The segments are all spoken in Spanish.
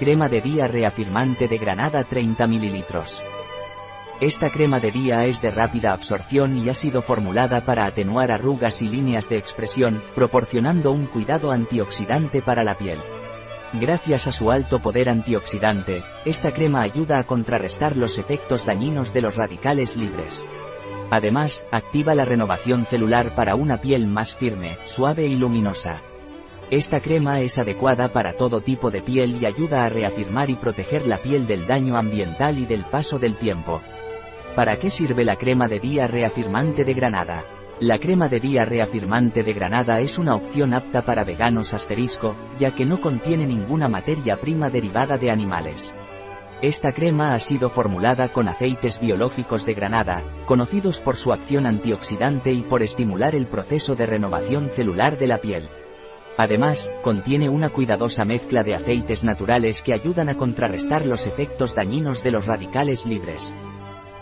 Crema de día reafirmante de granada 30 ml. Esta crema de día es de rápida absorción y ha sido formulada para atenuar arrugas y líneas de expresión, proporcionando un cuidado antioxidante para la piel. Gracias a su alto poder antioxidante, esta crema ayuda a contrarrestar los efectos dañinos de los radicales libres. Además, activa la renovación celular para una piel más firme, suave y luminosa. Esta crema es adecuada para todo tipo de piel y ayuda a reafirmar y proteger la piel del daño ambiental y del paso del tiempo. ¿Para qué sirve la crema de día reafirmante de Granada? La crema de día reafirmante de Granada es una opción apta para veganos asterisco, ya que no contiene ninguna materia prima derivada de animales. Esta crema ha sido formulada con aceites biológicos de Granada, conocidos por su acción antioxidante y por estimular el proceso de renovación celular de la piel. Además, contiene una cuidadosa mezcla de aceites naturales que ayudan a contrarrestar los efectos dañinos de los radicales libres.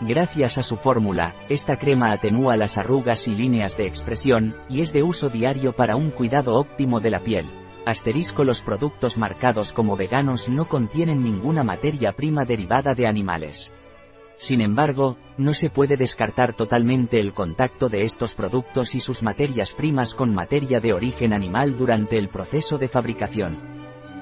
Gracias a su fórmula, esta crema atenúa las arrugas y líneas de expresión, y es de uso diario para un cuidado óptimo de la piel. Asterisco los productos marcados como veganos no contienen ninguna materia prima derivada de animales. Sin embargo, no se puede descartar totalmente el contacto de estos productos y sus materias primas con materia de origen animal durante el proceso de fabricación.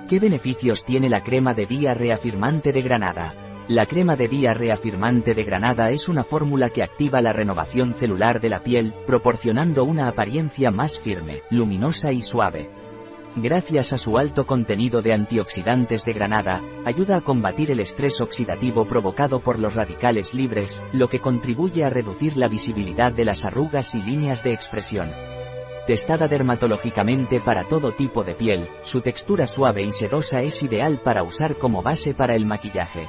¿Qué beneficios tiene la crema de día reafirmante de Granada? La crema de día reafirmante de Granada es una fórmula que activa la renovación celular de la piel, proporcionando una apariencia más firme, luminosa y suave. Gracias a su alto contenido de antioxidantes de Granada, ayuda a combatir el estrés oxidativo provocado por los radicales libres, lo que contribuye a reducir la visibilidad de las arrugas y líneas de expresión. Testada dermatológicamente para todo tipo de piel, su textura suave y sedosa es ideal para usar como base para el maquillaje.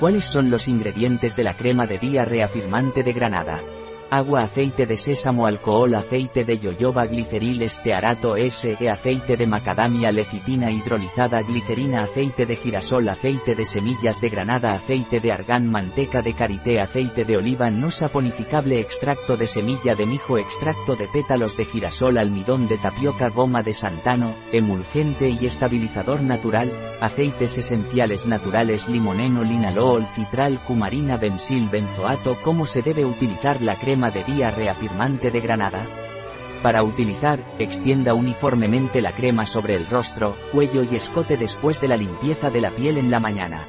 ¿Cuáles son los ingredientes de la crema de día reafirmante de Granada? Agua, aceite de sésamo, alcohol, aceite de yoyoba, gliceril, estearato, S, e aceite de macadamia, lecitina hidrolizada, glicerina, aceite de girasol, aceite de semillas de granada, aceite de argán, manteca de karité, aceite de oliva no saponificable, extracto de semilla de mijo, extracto de pétalos de girasol, almidón de tapioca, goma de santano, emulgente y estabilizador natural, aceites esenciales naturales, limoneno, linalol, citral, cumarina, bensil, benzoato, cómo se debe utilizar la crema de día reafirmante de Granada? Para utilizar, extienda uniformemente la crema sobre el rostro, cuello y escote después de la limpieza de la piel en la mañana.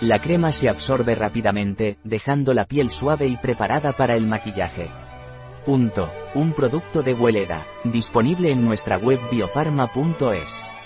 La crema se absorbe rápidamente, dejando la piel suave y preparada para el maquillaje. Punto. Un producto de Hueleda, disponible en nuestra web biofarma.es.